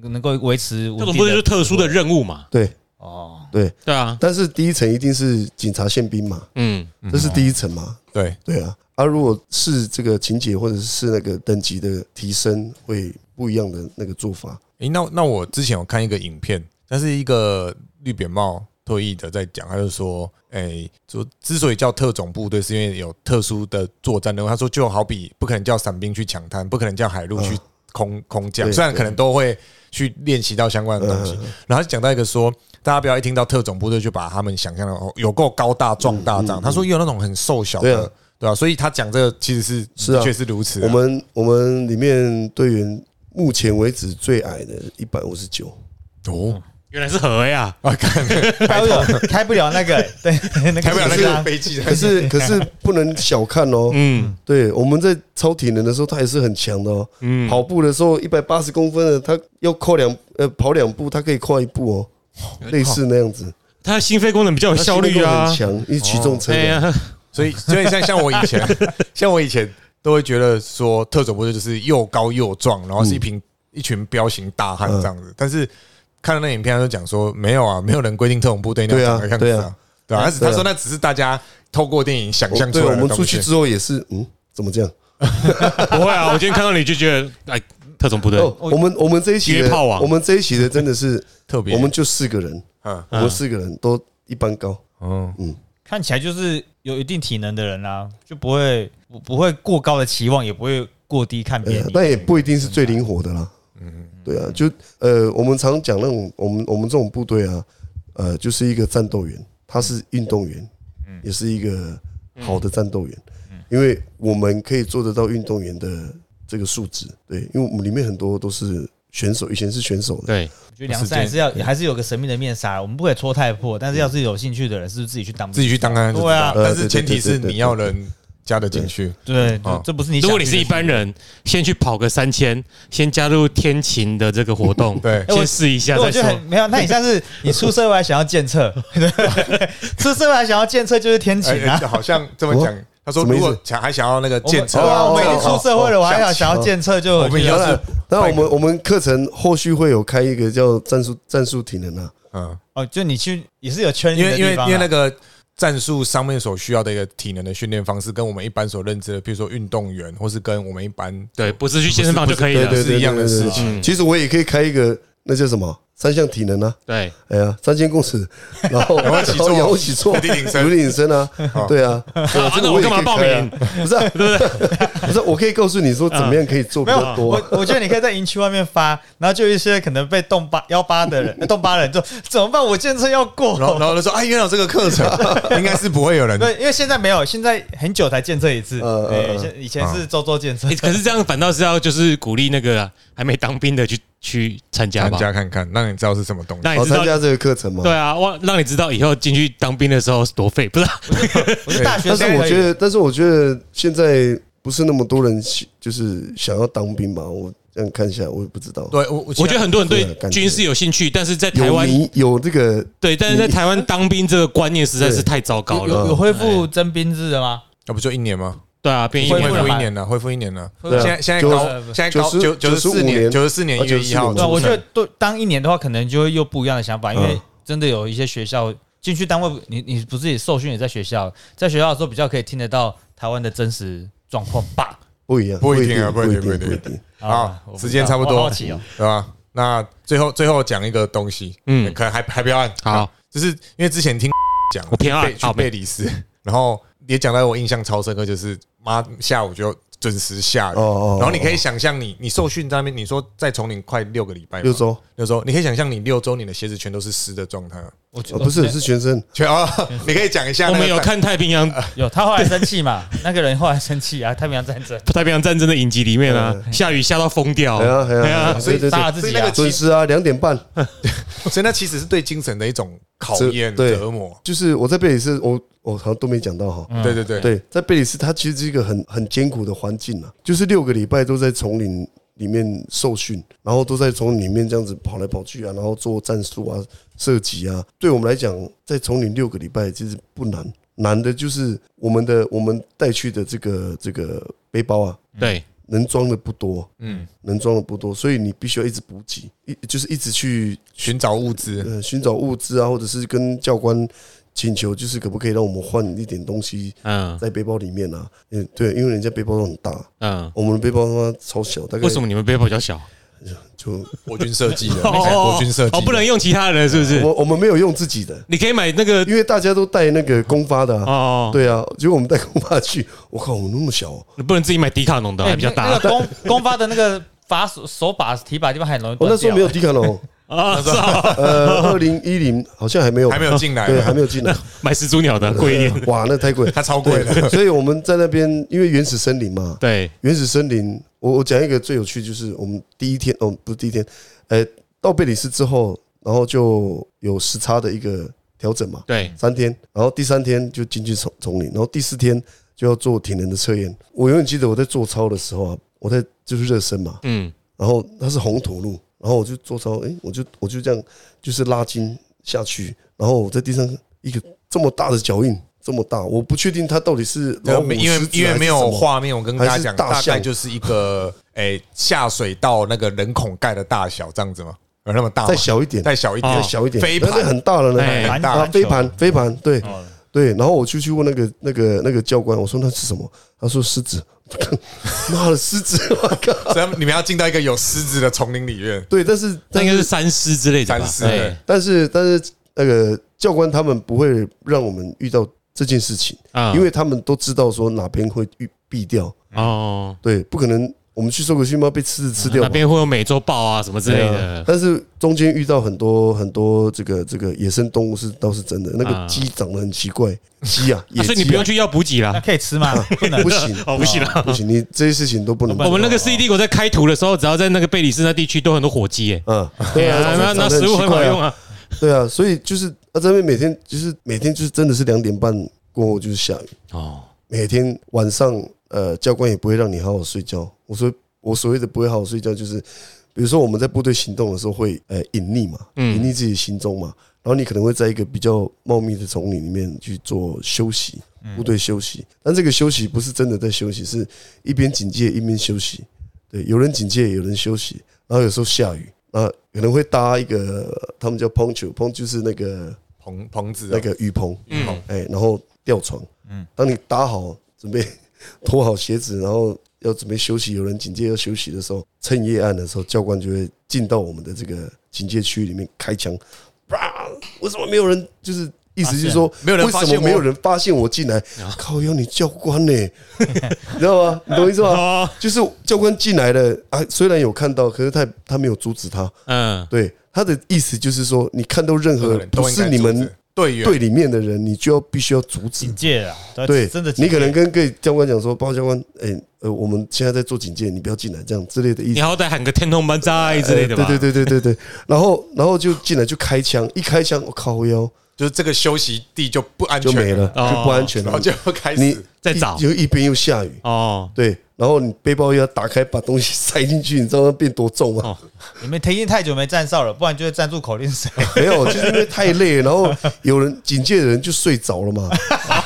能够维持。这种不是就是特殊的任务嘛？对哦，对。对啊，但是第一层一定是警察宪兵嘛，嗯，这是第一层嘛。对，对啊，啊，如果是这个情节或者是那个等级的提升，会不一样的那个做法。诶，那那我之前有看一个影片，那是一个绿扁帽退役的在讲，他就说，诶，说之所以叫特种部队，是因为有特殊的作战任务。他说，就好比不可能叫伞兵去抢滩，不可能叫海陆去空空降，对虽然可能都会去练习到相关的东西。然后他讲到一个说，大家不要一听到特种部队就把他们想象的哦有够高大壮大这样。他说也有那种很瘦小的对啊，对啊，所以他讲这个其实是是确是如此啊。我们我们里面队员目前为止最矮的一百五十九，哦，原来是河呀，开不了，开不了。那个，对，那个开不了那个可是可是不能小看哦。嗯。对，我们在超体能的时候，他也是很强的哦。嗯，跑步的时候，一百八十公分的，他要跨两呃跑两步，他可以跨一步哦，类似那样子。他的心肺功能比较有效率啊。心肺功能很，强，因为骑重车。呀，所以，所以像像我以前，像我以前都会觉得说特种部队就是又高又壮，然后是一群、一群彪形大汉这样子。但是看了那影片，他就讲说没有啊，没有人规定特种部队那样的样子啊对啊，对啊。他是对啊他说那只是大家透过电影想象出对，来我们。出去之后也是，嗯，怎么这样？不会啊，我今天看到你就觉得，哎，特种部队，哦，我们我们这一期的约炮王我们这一期的真的是，特别，我们就四个人，嗯我们四个人都一般高。嗯嗯，看起来就是有一定体能的人啦，就不会不不会过高的期望，也不会过低看别人。呃但也不一定是最灵活的啦。嗯，对啊，就呃，我们常讲那种我们我们这种部队啊，呃，就是一个战斗员，他是运动员，嗯也是一个好的战斗员，因为我们可以做得到运动员的这个素质。对，因为我们里面很多都是选手，以前是选手的。对，我觉得梁山还是要还是有个神秘的面纱，我们不可以戳太破。但是要是有兴趣的人，是不是自己去当？自己去当看看就知对啊。但是前提是你要能加得进去。对，哦这不是你想的。如果你是一般人，先去跑个三千，先加入天晴的这个活动，对先试一下再说我觉得很。没有，那你像是你出社会还想要检测，出社会还想要检测就是天晴哎，啊哎。好像这么讲，他说如果想还想要那个检测对啊，哦我们已经出社会了，我还想想要检测，就我们以后是当然，当然我们我们课程后续会有开一个叫战术战术体能啊，嗯，哦，就你去也是有圈因为因为因为那个个战术上面所需要的一个体能的训练方式，跟我们一般所认知的，比如说运动员，或是跟我们一般对，不是去健身房就可以了。是一样的事情其实我也可以开一个那叫什么三项体能啊，对，哎呀，三千公尺，然后然后仰卧起坐，伏地挺身伏地挺身啊，对啊，对啊啊那我干嘛报名？不是啊，不是，我可以告诉你说怎么样可以做比较，多我。我觉得你可以在营区外面发，然后就有一些可能被动八幺八的人，呃动八人就怎么办？我健测要过，然后然后就说，哎，原来有这个课程，应该是不会有人。对，因为现在没有，现在很久才检测一次。呃以前是周周检测欸。可是这样反倒是要就是鼓励那个还没当兵的去去参加参吧，加看看，让你知道是什么东西。我让你知道参加这个课程吗对，啊，让让你知道以后进去当兵的时候是多废，不是啊？我是大学但是生，我觉得，但是我觉得现在不是那么多人喜就是想要当兵吧？我这样看一下，我也不知道。对我，我我觉得很多人对对啊感觉军事有兴趣，但是在台湾有迷有这个对，但是在台湾当兵这个观念实在是太糟糕了。有有有恢复征兵制的吗？那不就一年吗？对啊，变一恢恢复了一年了，恢复一年了。现在现在九高，现在高九九九十四年，九十四年啊一月一号94对我觉得对当一年的话，可能就会又不一样的想法，因为嗯真的有一些学校进去单位，你你不是也受训也在学校，在学校的时候比较可以听得到台湾的真实状况吧？不一样，不一定啊不一定，不一定。好时间差不多我好奇哦。对吧？那最后最后讲一个东西，嗯嗯，可能还还不要按，好，就是因为之前听讲我偏爱去好贝里斯，然后也讲到我印象超深刻，就是妈下午就准时下雨，哦哦，然后你可以想象你你受训在那边，你说在丛林快六个礼拜，六周。六周，你可以想象你六周你的鞋子全都是湿的状态，我哦，不是是全身，全哦，你可以讲一下我们有看太平洋。有他后来生气嘛？那个人后来生气啊，太平洋战争。太平洋战争的影集里面啊，下雨下到疯掉，哎呀哎哎呀，呀，对对对，杀了自己啊。所以那个！准时啊，两点半。所以那其实是对精神的一种考验折磨，就是我在贝里斯，我我好像都没讲到哈。对对对。对，在贝里斯，它其实是一个很很艰苦的环境啊，就是六个礼拜都在丛林里面受训，然后都在丛林里面这样子跑来跑去啊，然后做战术啊、射击啊。对我们来讲，在丛林六个礼拜其实不难，难的就是我们的我们带去的这个这个背包啊，对，能装的不多，嗯，能装的不多，所以你必须要一直补给，一就是一直去寻找物资，呃寻找物资啊，或者是跟教官请求，就是可不可以让我们换一点东西嗯在背包里面啊？嗯，对，因为人家背包都很大，嗯，我们的背包他妈超小，大概为什么你们背包比较小？就国军设计的，国军设计哦，不能用其他人是不是？我我们没有用自己的，你可以买那个因为大家都带那个公发的啊。哦，对啊，结果我们带公发去，我靠，我们那么小哦，你不能自己买迪卡侬的，哎还比较大那个公公发的那个把手手把提把地方很容易。我那时候没有迪卡侬，啊，是啊，呃，二零一零好像还没有，还没有进来，对，还没有进来，买始祖鸟的贵一点。哇，那太贵，它超贵了，所以我们在那边，因为原始森林嘛，对，原始森林，我我讲一个最有趣，就是我们第一天哦，不是第一天，呃，到贝里斯之后，然后就有时差的一个调整嘛，对，三天，然后第三天就进去丛丛林，然后第四天就要做体能的测验。我永远记得我在做操的时候啊，我在就是热身嘛，嗯，然后它是红土路，然后我就做操，诶，我就我就这样就是拉筋下去，然后我在地上一个这么大的脚印。这么大，我不确定它到底是老虎、因为因为没有画面，我跟大家讲，大概就是一个诶下水道那个人孔盖的大小这样子吗？有那么大吗？再小一点，再小一点，哦再小一点，飞那那盘很大了呢，哎很大啊，飞盘，飞盘，对哦对。然后我就去问那个那个那个教官，我说那是什么？他说狮子。妈的，狮子！我靠！所以你们要进到一个有狮子的丛林里面，对，但是那应该是三狮之类的吧？三狮对，但是但是那个教官他们不会让我们遇到这件事情，啊因为他们都知道说哪边会避避掉，哦，对，不可能我们去收个熊猫被狮子吃掉那。边会有美洲豹啊什么之类的，但是中间遇到很多很多这个这个野生动物是倒是真的，那啊个鸡长得很奇怪，鸡啊，所以你不用去要补给那啦。可以吃吗？不能不。行哦，不行了。不行，你这些事情都不能做。我们那个 CD 国在开图的时候，只要在那个贝里斯那地区都很多火鸡，哎，嗯，对啊，那那食物很好用啊。对啊，所以就是啊，这边每天就是每天就是真的是两点半过后就是下雨，哦，每天晚上呃教官也不会让你好好睡觉。我说我所谓的不会好好睡觉，就是比如说我们在部队行动的时候会呃隐匿嘛，嗯。隐匿自己的行踪嘛，然后你可能会在一个比较茂密的丛林里面去做休息，部队休息，但这个休息不是真的在休息，是一边警戒一边休息。对，有人警戒，有人休息，然后有时候下雨，啊，可能会搭一个他们叫 poncho，poncho 就是那个棚棚子啊。那个雨棚，嗯。哎，然后吊床，嗯，当你搭好，准备 脱好鞋子，然后要准备休息，有人警戒要休息的时候，趁夜暗的时候，教官就会进到我们的这个警戒区里面开枪，啪！为什么没有人？就是意思就是说，没有人为什么没有人发现我进来？靠，要你教官呢？你知道吗？你懂我意思吗？哦，就是教官进来了啊，虽然有看到，可是他他没有阻止他。嗯，对他的意思就是说，你看到任何不是你们止队员队里面的人，你就要必须要阻止警。戒啊，对，真的警戒，你可能跟各位教官讲说，报告教官，哎，呃，我们现在在做警戒，你不要进来，这样之类的意思。你好歹喊个天通班在之类的吧。对对对对对对，然后然后就进来就开枪，一开枪，我靠我腰就是这个休息地就不安全就没了，哦。就不安全了。然后。就开你始。一再找。就一边又下雨，哦，对，然后你背包又要打开，把东西塞进去，你知道那变多重吗？哦。你们停太久没站哨了，不然就会站住口令谁？没有，就是因为太累，然后有人警戒的人就睡着了嘛，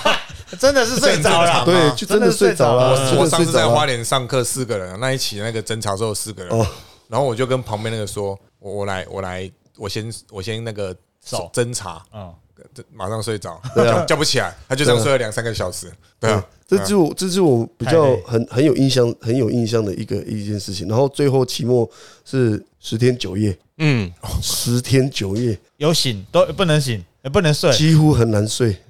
真的是睡着了，对，就真的睡着了，真我的上次在花。莲上课四个人，那一起那个侦查时候四个人哦，然后我就跟旁边那个说，我我来我来，我先我先那个守侦查，嗯，这马上睡着，叫叫不起来，他就这样睡了两三个小时，对啊，这是我这是我比较很很有印象、很有印象的一个一件事情。然后最后期末是十天九夜，嗯，十天九夜，有醒都不能醒，也不能睡。几乎很难睡。啊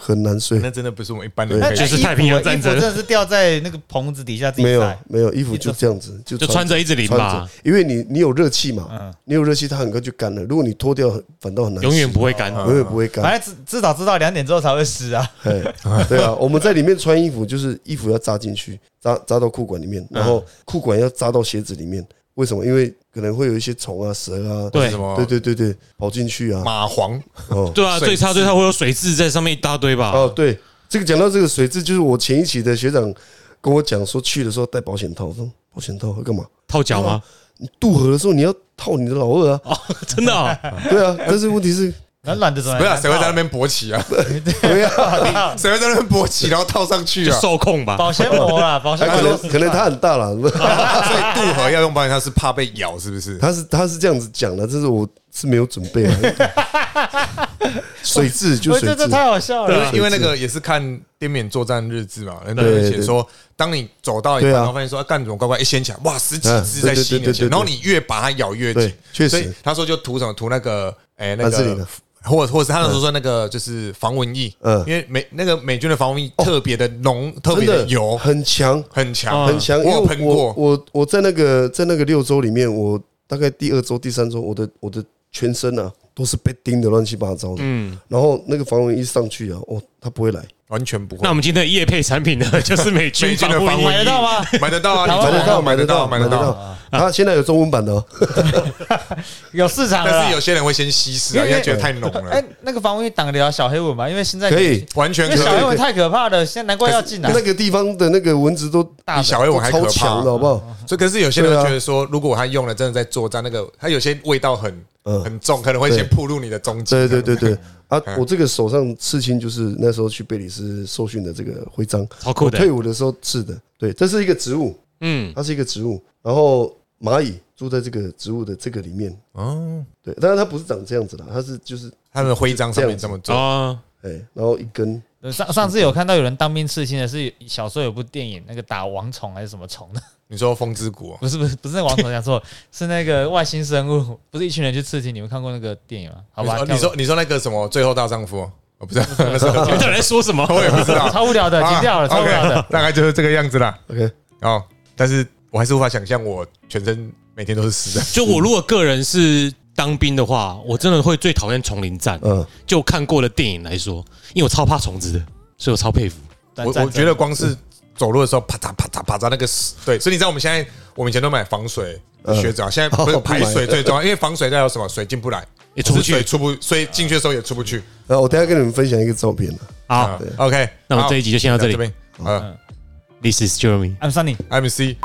很难睡。那真的不是我们一般人那可以就是太平洋战争服真的是掉在那个棚子底下自己没有晒没有衣服就这样子，就就穿着一直淋穿吧着，，因为你你有热气嘛嗯，你有热气，它很快就干了。如果你脱掉，反倒很难洗，永远不会干。永远不会干。反正至至少知道两点之后才会湿啊。哎，对啊，我们在里面穿衣服，就是衣服要扎进去，扎扎到裤管里面，然后裤管要扎到鞋子里面。为什么？因为可能会有一些虫啊、蛇啊，对什么对对对对，跑进去啊。蚂蟥，哦 对啊，水最差最差会有水蛭在上面一大堆吧？哦，对，这个讲到这个水蛭，就是我前一期的学长跟我讲说，去的时候带保险套，我说保险套要干嘛？套脚吗？你渡河的时候你要套你的老二啊，哦，真的啊，对啊。但是问题是，软软的怎么？不是啊 谁会在那边勃起啊？不要，谁会在那边勃起，然后套上去啊？受控吧。保鲜膜啦，保鲜膜能可能 它很大了，所以渡河要用保险套是怕被咬，是不是？他是他是这样子讲的，这是我是没有准备啊。水质就我水质，这这太好笑了因为。因为那个也是看滇缅作战日志嘛，人家对对会写说，当你走到一半，然后发现说啊干什么乖乖一掀起来，哇，十几嗯只在吸你的然后你越把它咬越紧对，确实他说就涂什么涂那个哎那个。或者或者是他那时候说那个就是防蚊液，嗯因为美那个美军的防蚊液特别的浓，特别的的油，很强很强，很强。我喷过，我我在那个在那个六周里面，我大概第二周、第三周，我的我的全身啊都是被叮的乱七八糟的。嗯，然后那个防蚊一上去啊，哦，它不会来，完全不会那我。们今天的夜配产品呢，就是美军的防防蚊液买得到吗？买得到啊，台 湾你买得到，买得到，买得到。到。他现在有中文版的哦，有市场了。但是有些人会先稀释啊，因为觉得太浓哎了，，那个防蚊液挡得了小黑蚊吗？因为现在可以。完全可以因为小黑蚊太可怕了，现在难怪要进来。那个地方的那个蚊子都比小黑蚊还可怕，好不好？所以可是有些人觉得说，如果他用了真的在作战，那个他有些味道很嗯很重，可能会先暴露你的踪迹。对对对对啊！嗯我这个手上刺青就是那时候去贝里斯受训的这个徽章，超酷的我退伍的时候刺的。对，这是一个植物，嗯，它是一个植物，然后蚂蚁住在这个植物的这个里面。哦，对，当然它不是长这样子的，它是就是他们的徽章上面这么做，哦，哎，然后一根上上次有看到有人当兵刺青的是小时候有部电影，那个打王虫还是什么虫的？你说风之谷哦不是不是不是那个王虫，讲错，是那个外星生物，不是一群人去刺激。你们看过那个电影吗？好吧，你说你说你说那个什么最后大丈夫，我不知道你们到底在说什么？我也不知道，超无聊的，啊剪掉了，超无聊的。大概就是这个样子啦。OK，哦，但是我还是无法想象我全身每天都是湿的。就我如果个人是当兵的话，我真的会最讨厌丛林战。嗯，就看过的电影来说，因为我超怕虫子的，所以我超佩服。我我觉得光是走路的时候，啪嚓啪嚓啪嚓那个屎，对，所以你知道我们现在我们以前都买防水的靴子啊，现在不是排水最重要，因为防水代表什么？水进不来，也出不去出不，所以进去的时候也出不去。然后我等下跟你们分享一个照片了。好啊，OK，那我们这一集就先到这里这边。呃，This is Jeremy，I'm Sunny，I'm C，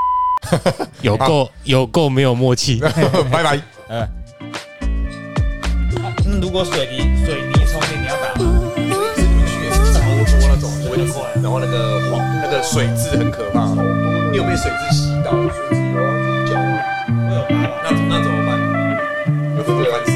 有够有够没有默契。拜拜。嗯，那如果水泥水泥丛林你要打吗？超多那种蚊子，然后那个黄水质很可怕。你有被水质洗到？水质有啊，脚啊，我有疤吗？那那怎么办？有这个烦死了。